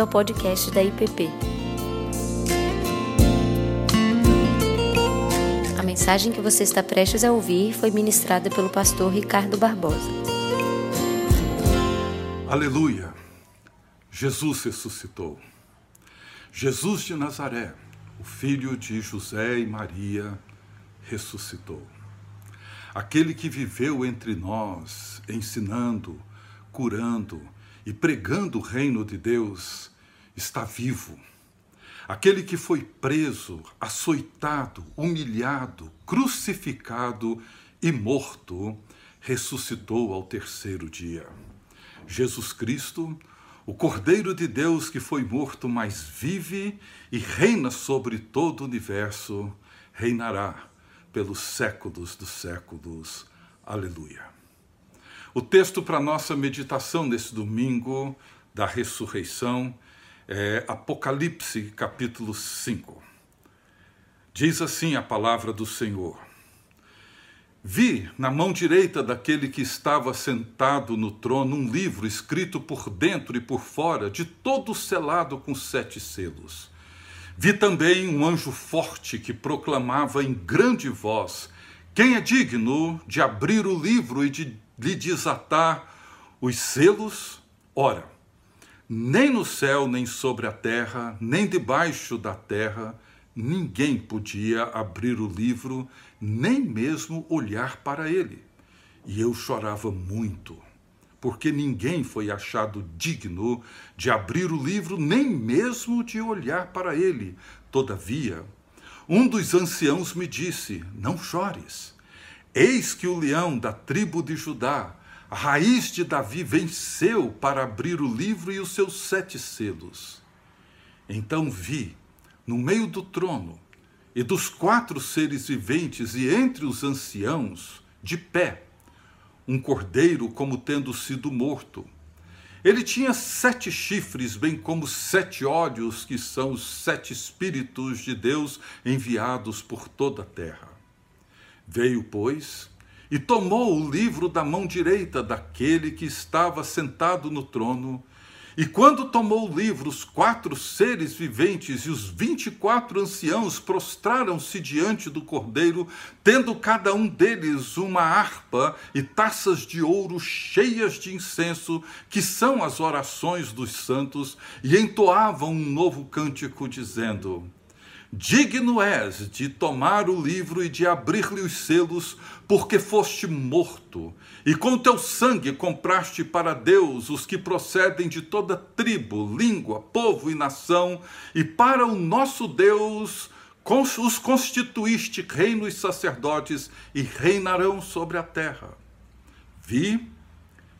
bem-vindo ao podcast da IPP. A mensagem que você está prestes a ouvir foi ministrada pelo pastor Ricardo Barbosa. Aleluia! Jesus ressuscitou. Jesus de Nazaré, o filho de José e Maria, ressuscitou. Aquele que viveu entre nós, ensinando, curando, e pregando o reino de Deus está vivo. Aquele que foi preso, açoitado, humilhado, crucificado e morto, ressuscitou ao terceiro dia. Jesus Cristo, o Cordeiro de Deus que foi morto, mas vive e reina sobre todo o universo, reinará pelos séculos dos séculos. Aleluia. O texto para nossa meditação nesse domingo da ressurreição é Apocalipse, capítulo 5. Diz assim a palavra do Senhor: Vi na mão direita daquele que estava sentado no trono um livro escrito por dentro e por fora, de todo selado com sete selos. Vi também um anjo forte que proclamava em grande voz: Quem é digno de abrir o livro e de lhe desatar os selos, ora, nem no céu, nem sobre a terra, nem debaixo da terra, ninguém podia abrir o livro, nem mesmo olhar para ele. E eu chorava muito, porque ninguém foi achado digno de abrir o livro, nem mesmo de olhar para ele. Todavia, um dos anciãos me disse: Não chores. Eis que o leão da tribo de Judá, a raiz de Davi, venceu para abrir o livro e os seus sete selos. Então vi, no meio do trono e dos quatro seres viventes e entre os anciãos, de pé, um cordeiro como tendo sido morto. Ele tinha sete chifres, bem como sete olhos, que são os sete Espíritos de Deus enviados por toda a terra. Veio, pois, e tomou o livro da mão direita daquele que estava sentado no trono. E quando tomou o livro, os quatro seres viventes e os vinte e quatro anciãos prostraram-se diante do cordeiro, tendo cada um deles uma harpa e taças de ouro cheias de incenso, que são as orações dos santos, e entoavam um novo cântico, dizendo: Digno és de tomar o livro e de abrir-lhe os selos, porque foste morto, e com teu sangue compraste para Deus os que procedem de toda tribo, língua, povo e nação, e para o nosso Deus os constituíste reinos sacerdotes e reinarão sobre a terra. Vi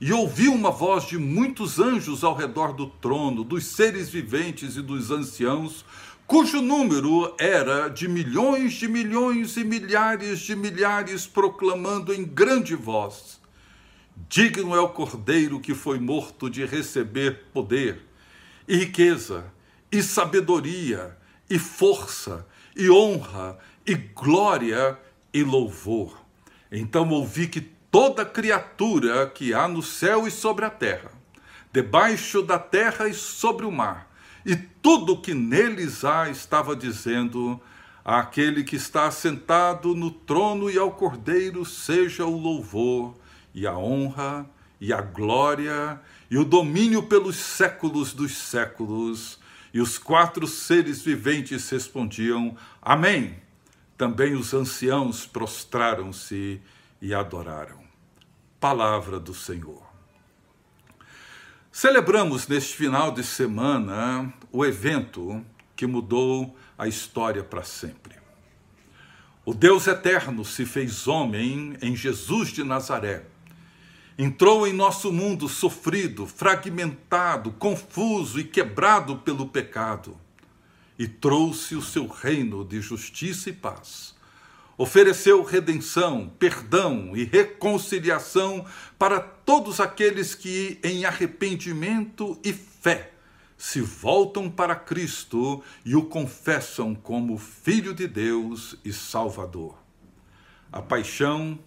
e ouvi uma voz de muitos anjos ao redor do trono, dos seres viventes e dos anciãos, cujo número era de milhões de milhões e milhares de milhares, proclamando em grande voz: Digno é o cordeiro que foi morto de receber poder, e riqueza, e sabedoria, e força, e honra, e glória, e louvor. Então ouvi que toda criatura que há no céu e sobre a terra, debaixo da terra e sobre o mar, e tudo que neles há estava dizendo: àquele que está sentado no trono e ao Cordeiro seja o louvor e a honra e a glória e o domínio pelos séculos dos séculos. E os quatro seres viventes respondiam: Amém. Também os anciãos prostraram-se e adoraram. Palavra do Senhor. Celebramos neste final de semana o evento que mudou a história para sempre. O Deus eterno se fez homem em Jesus de Nazaré. Entrou em nosso mundo sofrido, fragmentado, confuso e quebrado pelo pecado e trouxe o seu reino de justiça e paz ofereceu redenção, perdão e reconciliação para todos aqueles que, em arrependimento e fé, se voltam para Cristo e o confessam como Filho de Deus e Salvador. A paixão,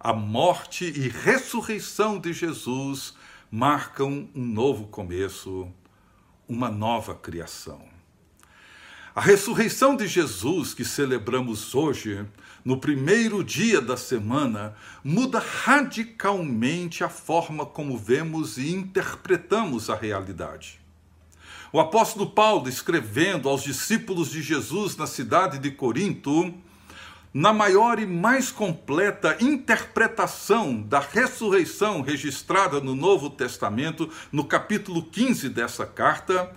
a morte e ressurreição de Jesus marcam um novo começo, uma nova criação. A ressurreição de Jesus, que celebramos hoje, no primeiro dia da semana, muda radicalmente a forma como vemos e interpretamos a realidade. O apóstolo Paulo, escrevendo aos discípulos de Jesus na cidade de Corinto, na maior e mais completa interpretação da ressurreição registrada no Novo Testamento, no capítulo 15 dessa carta,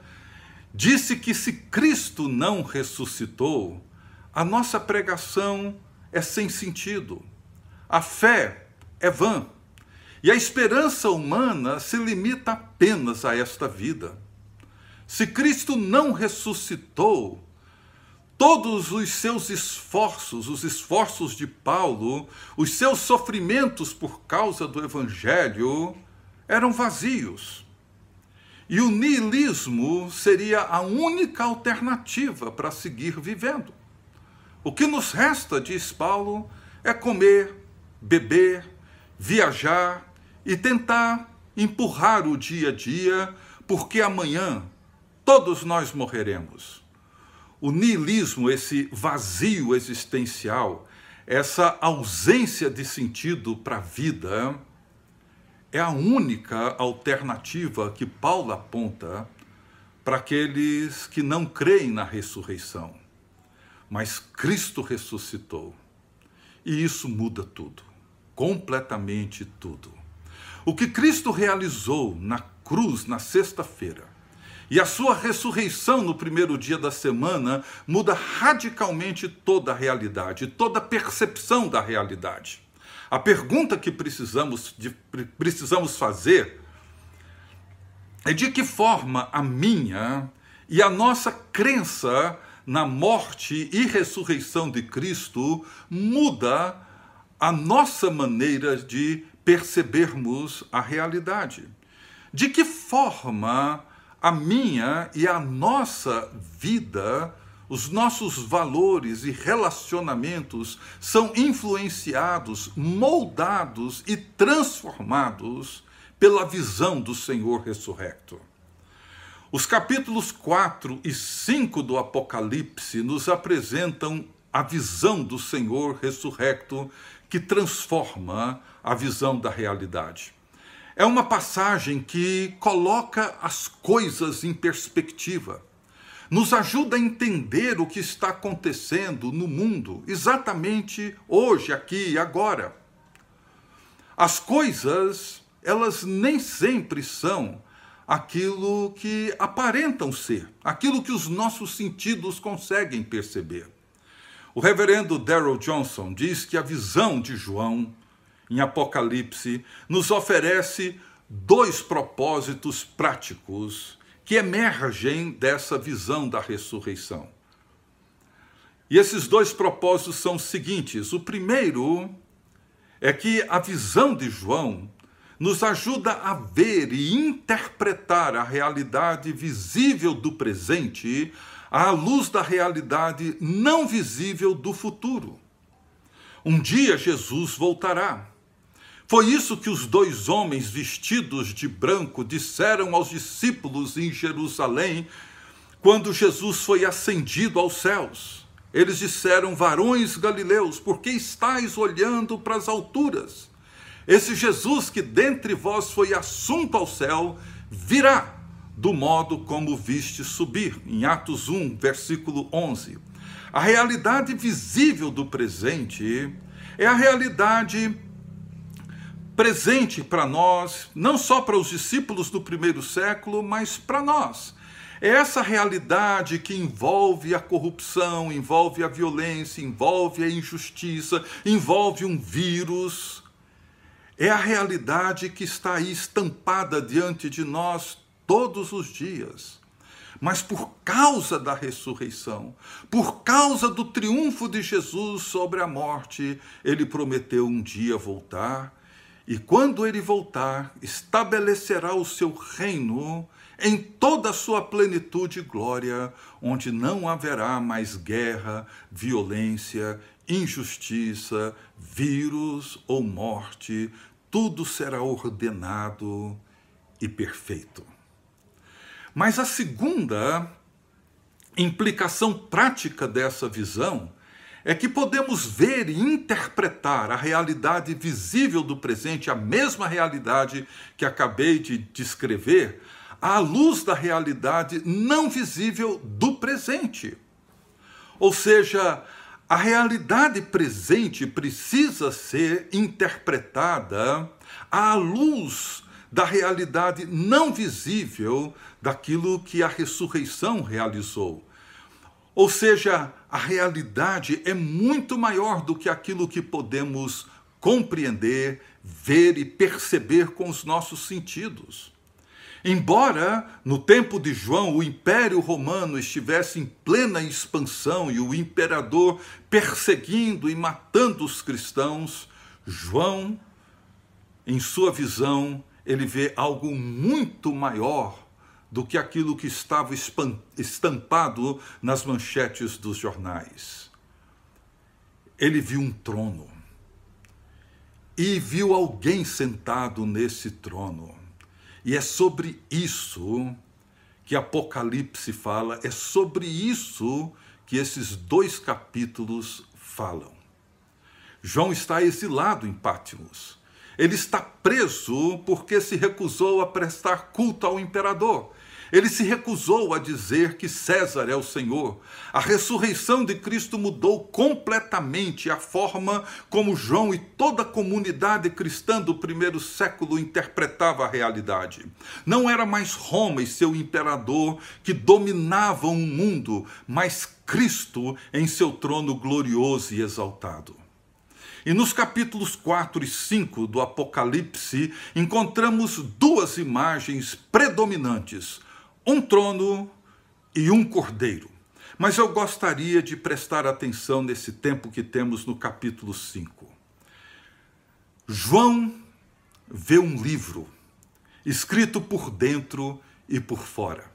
disse que se Cristo não ressuscitou, a nossa pregação é sem sentido, a fé é vã e a esperança humana se limita apenas a esta vida. Se Cristo não ressuscitou, todos os seus esforços, os esforços de Paulo, os seus sofrimentos por causa do Evangelho, eram vazios. E o niilismo seria a única alternativa para seguir vivendo. O que nos resta, diz Paulo, é comer, beber, viajar e tentar empurrar o dia a dia, porque amanhã todos nós morreremos. O niilismo, esse vazio existencial, essa ausência de sentido para a vida, é a única alternativa que Paulo aponta para aqueles que não creem na ressurreição. Mas Cristo ressuscitou. E isso muda tudo, completamente tudo. O que Cristo realizou na cruz na sexta-feira e a sua ressurreição no primeiro dia da semana muda radicalmente toda a realidade, toda a percepção da realidade. A pergunta que precisamos, de, precisamos fazer é de que forma a minha e a nossa crença na morte e ressurreição de Cristo muda a nossa maneira de percebermos a realidade. De que forma a minha e a nossa vida, os nossos valores e relacionamentos são influenciados, moldados e transformados pela visão do Senhor ressurrecto. Os capítulos 4 e 5 do Apocalipse nos apresentam a visão do Senhor ressurrecto que transforma a visão da realidade. É uma passagem que coloca as coisas em perspectiva, nos ajuda a entender o que está acontecendo no mundo, exatamente hoje, aqui e agora. As coisas, elas nem sempre são aquilo que aparentam ser, aquilo que os nossos sentidos conseguem perceber. O reverendo Darrell Johnson diz que a visão de João em Apocalipse nos oferece dois propósitos práticos que emergem dessa visão da ressurreição. E esses dois propósitos são os seguintes: o primeiro é que a visão de João nos ajuda a ver e interpretar a realidade visível do presente à luz da realidade não visível do futuro. Um dia Jesus voltará. Foi isso que os dois homens vestidos de branco disseram aos discípulos em Jerusalém quando Jesus foi ascendido aos céus. Eles disseram: Varões galileus, por que estáis olhando para as alturas? Esse Jesus que dentre vós foi assunto ao céu, virá do modo como viste subir. Em Atos 1, versículo 11. A realidade visível do presente é a realidade presente para nós, não só para os discípulos do primeiro século, mas para nós. É essa realidade que envolve a corrupção, envolve a violência, envolve a injustiça, envolve um vírus é a realidade que está aí estampada diante de nós todos os dias. Mas por causa da ressurreição, por causa do triunfo de Jesus sobre a morte, ele prometeu um dia voltar, e quando ele voltar, estabelecerá o seu reino em toda a sua plenitude e glória, onde não haverá mais guerra, violência, injustiça, vírus ou morte, tudo será ordenado e perfeito. Mas a segunda implicação prática dessa visão é que podemos ver e interpretar a realidade visível do presente, a mesma realidade que acabei de descrever, à luz da realidade não visível do presente. Ou seja, a realidade presente precisa ser interpretada à luz da realidade não visível daquilo que a ressurreição realizou. Ou seja, a realidade é muito maior do que aquilo que podemos compreender, ver e perceber com os nossos sentidos. Embora no tempo de João o Império Romano estivesse em plena expansão e o imperador perseguindo e matando os cristãos, João, em sua visão, ele vê algo muito maior do que aquilo que estava estampado nas manchetes dos jornais. Ele viu um trono e viu alguém sentado nesse trono. E é sobre isso que Apocalipse fala, é sobre isso que esses dois capítulos falam. João está exilado em Pátimos. Ele está preso porque se recusou a prestar culto ao imperador. Ele se recusou a dizer que César é o Senhor. A ressurreição de Cristo mudou completamente a forma como João e toda a comunidade cristã do primeiro século interpretava a realidade. Não era mais Roma e seu imperador que dominavam o mundo, mas Cristo em seu trono glorioso e exaltado. E nos capítulos 4 e 5 do Apocalipse, encontramos duas imagens predominantes um trono e um cordeiro. Mas eu gostaria de prestar atenção nesse tempo que temos no capítulo 5. João vê um livro escrito por dentro e por fora.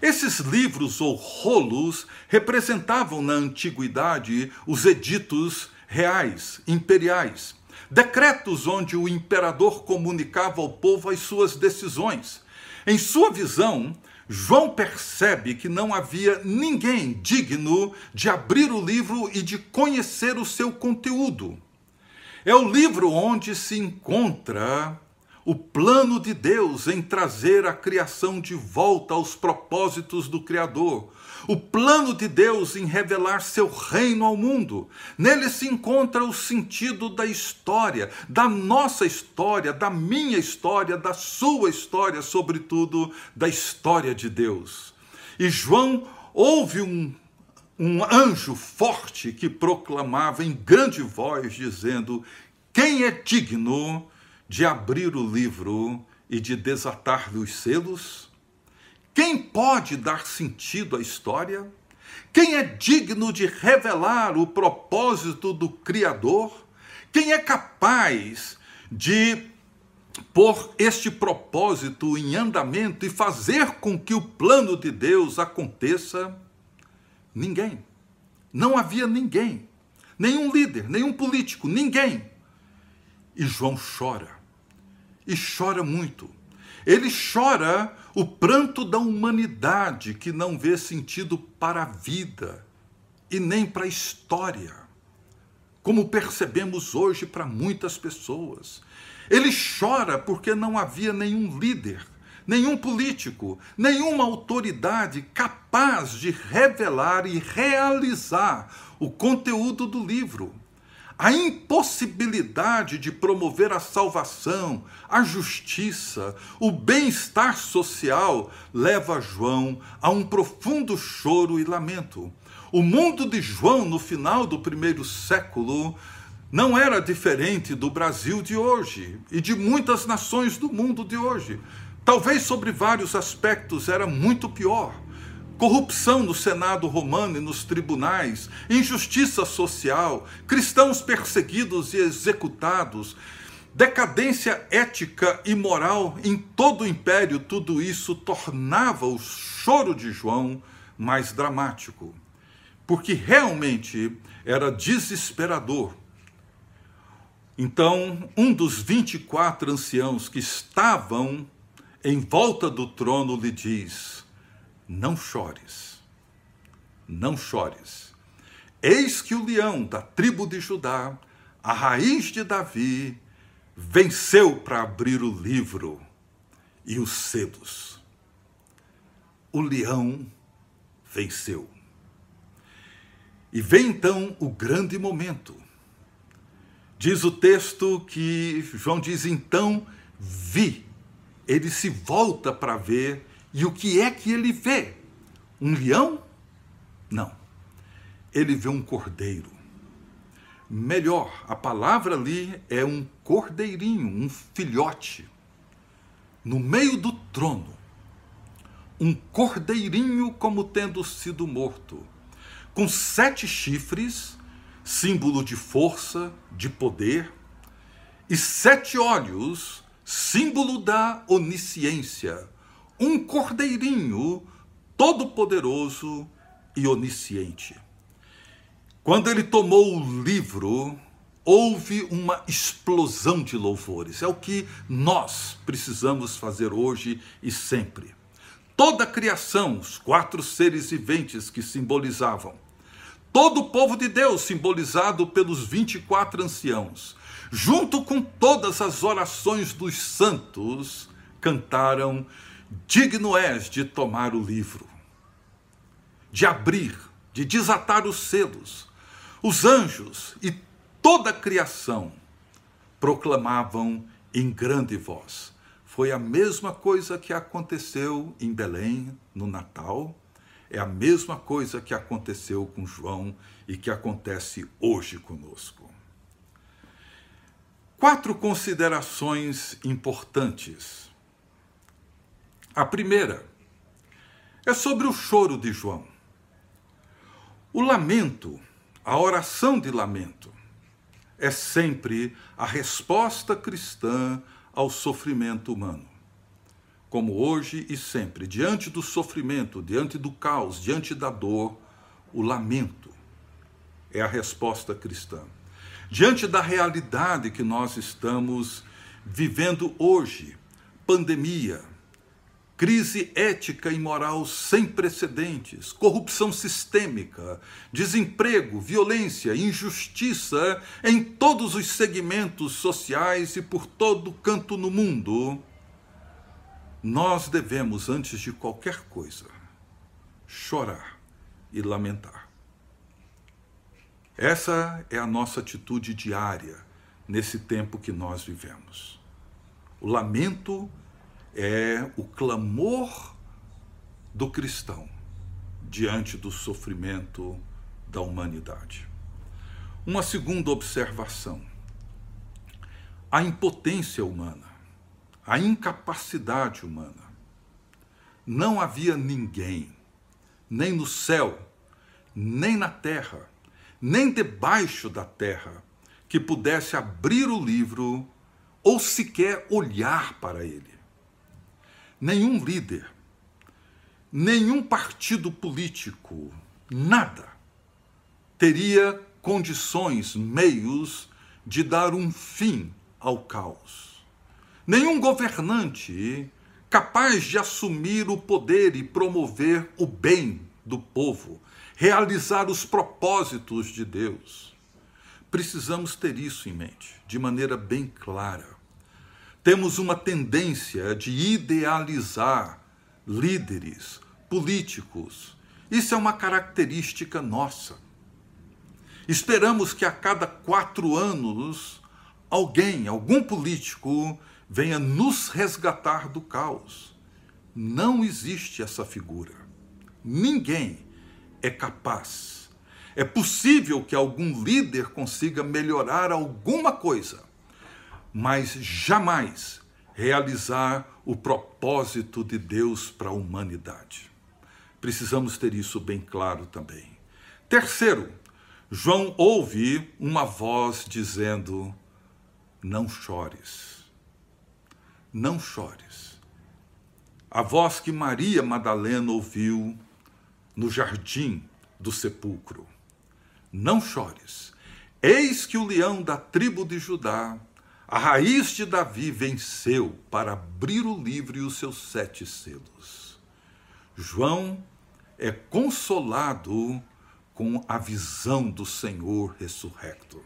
Esses livros ou rolos representavam na antiguidade os editos reais, imperiais, decretos onde o imperador comunicava ao povo as suas decisões. Em sua visão, João percebe que não havia ninguém digno de abrir o livro e de conhecer o seu conteúdo. É o livro onde se encontra o plano de Deus em trazer a criação de volta aos propósitos do Criador, o plano de Deus em revelar seu reino ao mundo. Nele se encontra o sentido da história, da nossa história, da minha história, da sua história, sobretudo da história de Deus. E João ouve um, um anjo forte que proclamava em grande voz, dizendo: Quem é digno de abrir o livro e de desatar-lhe os selos? Quem pode dar sentido à história? Quem é digno de revelar o propósito do Criador? Quem é capaz de pôr este propósito em andamento e fazer com que o plano de Deus aconteça? Ninguém. Não havia ninguém. Nenhum líder, nenhum político, ninguém. E João chora. E chora muito ele chora o pranto da humanidade que não vê sentido para a vida e nem para a história, como percebemos hoje para muitas pessoas. Ele chora porque não havia nenhum líder, nenhum político, nenhuma autoridade capaz de revelar e realizar o conteúdo do livro a impossibilidade de promover a salvação, a justiça, o bem-estar social leva João a um profundo choro e lamento. O mundo de João, no final do primeiro século, não era diferente do Brasil de hoje e de muitas nações do mundo de hoje. Talvez sobre vários aspectos era muito pior corrupção no Senado romano e nos tribunais, injustiça social, cristãos perseguidos e executados, decadência ética e moral em todo o império, tudo isso tornava o choro de João mais dramático, porque realmente era desesperador. Então, um dos 24 anciãos que estavam em volta do trono lhe diz: Não chores, não chores. Eis que o leão da tribo de Judá, a raiz de Davi, venceu para abrir o livro e os selos. O leão venceu. E vem então o grande momento. Diz o texto que João diz: então vi. Ele se volta para ver, e o que é que ele vê? Um leão? Não. Ele vê um cordeiro. Melhor, a palavra ali é um cordeirinho, um filhote. No meio do trono, um cordeirinho como tendo sido morto, com sete chifres, símbolo de força, de poder, e sete olhos, símbolo da onisciência. Um cordeirinho todo-poderoso e onisciente. Quando ele tomou o livro, houve uma explosão de louvores. É o que nós precisamos fazer hoje e sempre. Toda a criação, os quatro seres viventes que simbolizavam, todo o povo de Deus, simbolizado pelos 24 anciãos, junto com todas as orações dos santos, cantaram: Digno és de tomar o livro, de abrir, de desatar os selos. Os anjos e toda a criação proclamavam em grande voz. Foi a mesma coisa que aconteceu em Belém no Natal, é a mesma coisa que aconteceu com João e que acontece hoje conosco. Quatro considerações importantes. A primeira é sobre o choro de João. O lamento, a oração de lamento, é sempre a resposta cristã ao sofrimento humano. Como hoje e sempre, diante do sofrimento, diante do caos, diante da dor, o lamento é a resposta cristã diante da realidade que nós estamos vivendo hoje pandemia, crise ética e moral sem precedentes, corrupção sistêmica, desemprego, violência, injustiça em todos os segmentos sociais e por todo canto no mundo, nós devemos, antes de qualquer coisa, chorar e lamentar. Essa é a nossa atitude diária nesse tempo que nós vivemos. O lamento é o clamor do cristão diante do sofrimento da humanidade. Uma segunda observação: a impotência humana, a incapacidade humana. Não havia ninguém, nem no céu, nem na terra, nem debaixo da terra, que pudesse abrir o livro ou sequer olhar para ele. Nenhum líder, nenhum partido político, nada teria condições, meios de dar um fim ao caos. Nenhum governante capaz de assumir o poder e promover o bem do povo, realizar os propósitos de Deus. Precisamos ter isso em mente, de maneira bem clara. Temos uma tendência de idealizar líderes, políticos. Isso é uma característica nossa. Esperamos que a cada quatro anos alguém, algum político, venha nos resgatar do caos. Não existe essa figura. Ninguém é capaz. É possível que algum líder consiga melhorar alguma coisa, mas jamais realizar o propósito de Deus para a humanidade. Precisamos ter isso bem claro também. Terceiro, João ouve uma voz dizendo: Não chores. Não chores. A voz que Maria Madalena ouviu no jardim do sepulcro. Não chores. Eis que o leão da tribo de Judá, a raiz de Davi, venceu para abrir o livro e os seus sete selos. João é consolado com a visão do Senhor ressurrecto,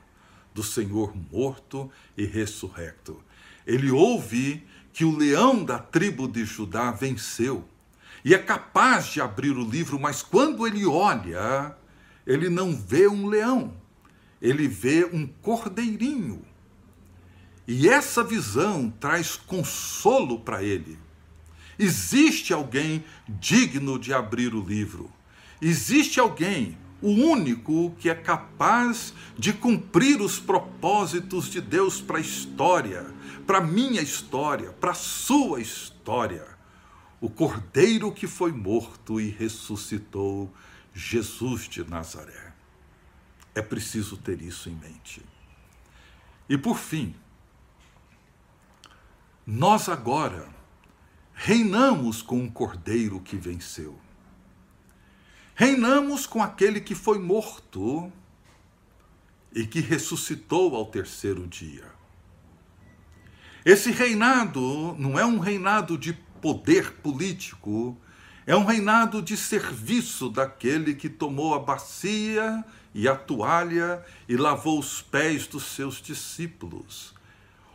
do Senhor morto e ressurrecto. Ele ouve que o leão da tribo de Judá venceu e é capaz de abrir o livro, mas quando ele olha, ele não vê um leão, ele vê um cordeirinho. E essa visão traz consolo para ele. Existe alguém digno de abrir o livro. Existe alguém, o único, que é capaz de cumprir os propósitos de Deus para a história, para minha história, para sua história. O cordeiro que foi morto e ressuscitou, Jesus de Nazaré. É preciso ter isso em mente. E por fim, nós agora reinamos com um cordeiro que venceu. Reinamos com aquele que foi morto e que ressuscitou ao terceiro dia. Esse reinado não é um reinado de poder político, é um reinado de serviço daquele que tomou a bacia e a toalha e lavou os pés dos seus discípulos.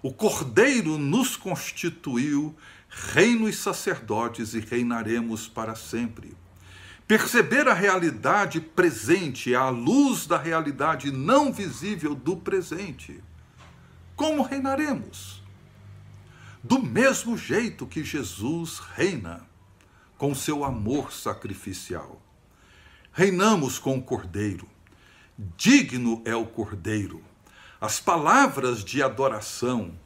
O Cordeiro nos constituiu reino e sacerdotes e reinaremos para sempre. Perceber a realidade presente à luz da realidade não visível do presente. Como reinaremos? Do mesmo jeito que Jesus reina, com seu amor sacrificial. Reinamos com o Cordeiro. Digno é o Cordeiro. As palavras de adoração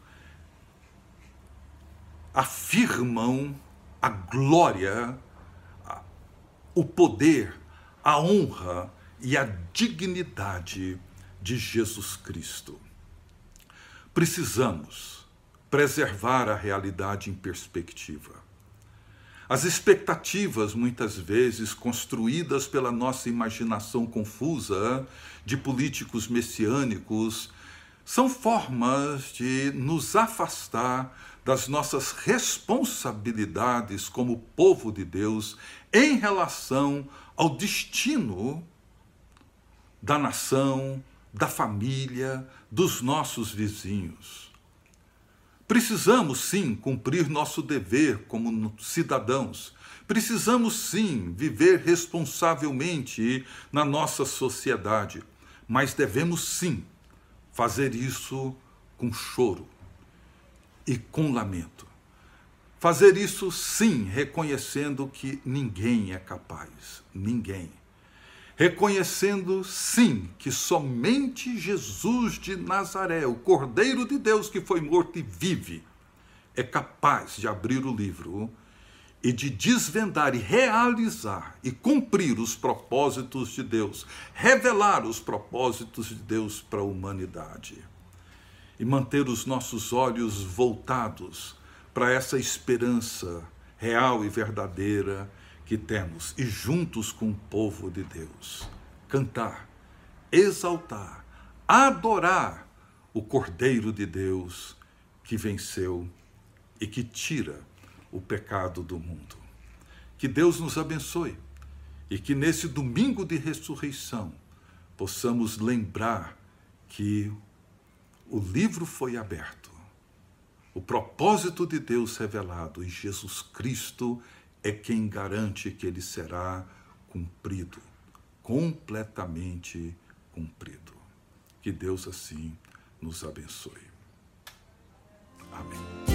afirmam a glória, o poder, a honra e a dignidade de Jesus Cristo. Precisamos preservar a realidade em perspectiva. As expectativas, muitas vezes construídas pela nossa imaginação confusa de políticos messiânicos, são formas de nos afastar das nossas responsabilidades como povo de Deus em relação ao destino da nação, da família, dos nossos vizinhos. Precisamos sim cumprir nosso dever como cidadãos. Precisamos sim viver responsavelmente na nossa sociedade, mas devemos sim fazer isso com choro, e com lamento. Fazer isso, sim, reconhecendo que ninguém é capaz, ninguém. Reconhecendo, sim, que somente Jesus de Nazaré, o Cordeiro de Deus que foi morto e vive, é capaz de abrir o livro e de desvendar e realizar e cumprir os propósitos de Deus, revelar os propósitos de Deus para a humanidade. E manter os nossos olhos voltados para essa esperança real e verdadeira que temos e juntos com o povo de Deus. Cantar, exaltar, adorar o Cordeiro de Deus que venceu e que tira o pecado do mundo. Que Deus nos abençoe e que nesse domingo de ressurreição possamos lembrar que o livro foi aberto, o propósito de Deus revelado e Jesus Cristo é quem garante que ele será cumprido, completamente cumprido. Que Deus assim nos abençoe. Amém.